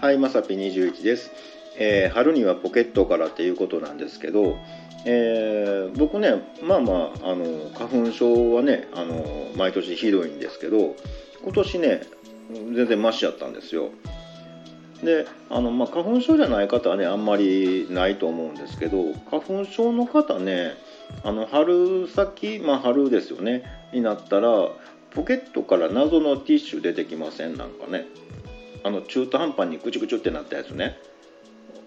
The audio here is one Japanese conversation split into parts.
はいまさぴ21です、えー春にはポケットからっていうことなんですけど、えー僕ねまあまああの花粉症はねあの毎年ひどいんですけど今年ね全然マシやったんですよ。であの、まあ、花粉症じゃない方はねあんまりないと思うんですけど花粉症の方ねあの春先、まあ、春ですよねになったらポケットから謎のティッシュ出てきません？なんかね。あの中途半端にぐちゅぐちゅってなったやつね。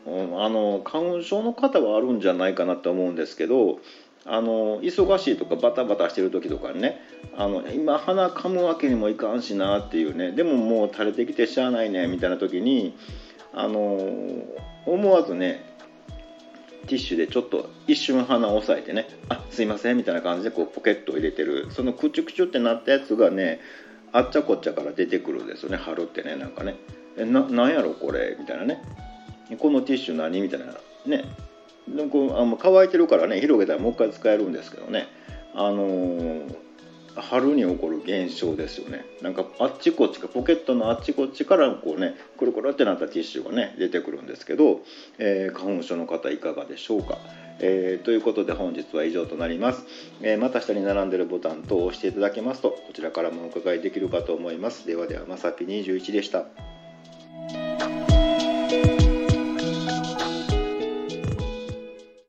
うんあの花粉症の方はあるんじゃないかなと思うんですけどあの忙しいとかバタバタしてる時とかにねあの今鼻かむわけにもいかんしなっていうねでももう垂れてきてしゃあないねみたいな時にあの思わずねティッシュでちょっと一瞬鼻を押さえてね「あすいません」みたいな感じでこうポケットを入れてるそのクチュクチュってなったやつがねあっちゃこっちゃから出てくるんですよね。春ってねなんかね「えななんやろこれ」みたいなね「このティッシュ何?」みたいな。ね。でもこうあもう乾いてるからね広げたらもう一回使えるんですけどね。あのー春に起こる現象ですよね。なんかあっちこっちかポケットのあっちこっちからこうねくるくるってなったティッシュがね出てくるんですけど、えー花粉症の方いかがでしょうか、えーということで本日は以上となります、えーまた下に並んでるボタンと押していただけますとこちらからもお伺いできるかと思います。ではではまさぴ21でした。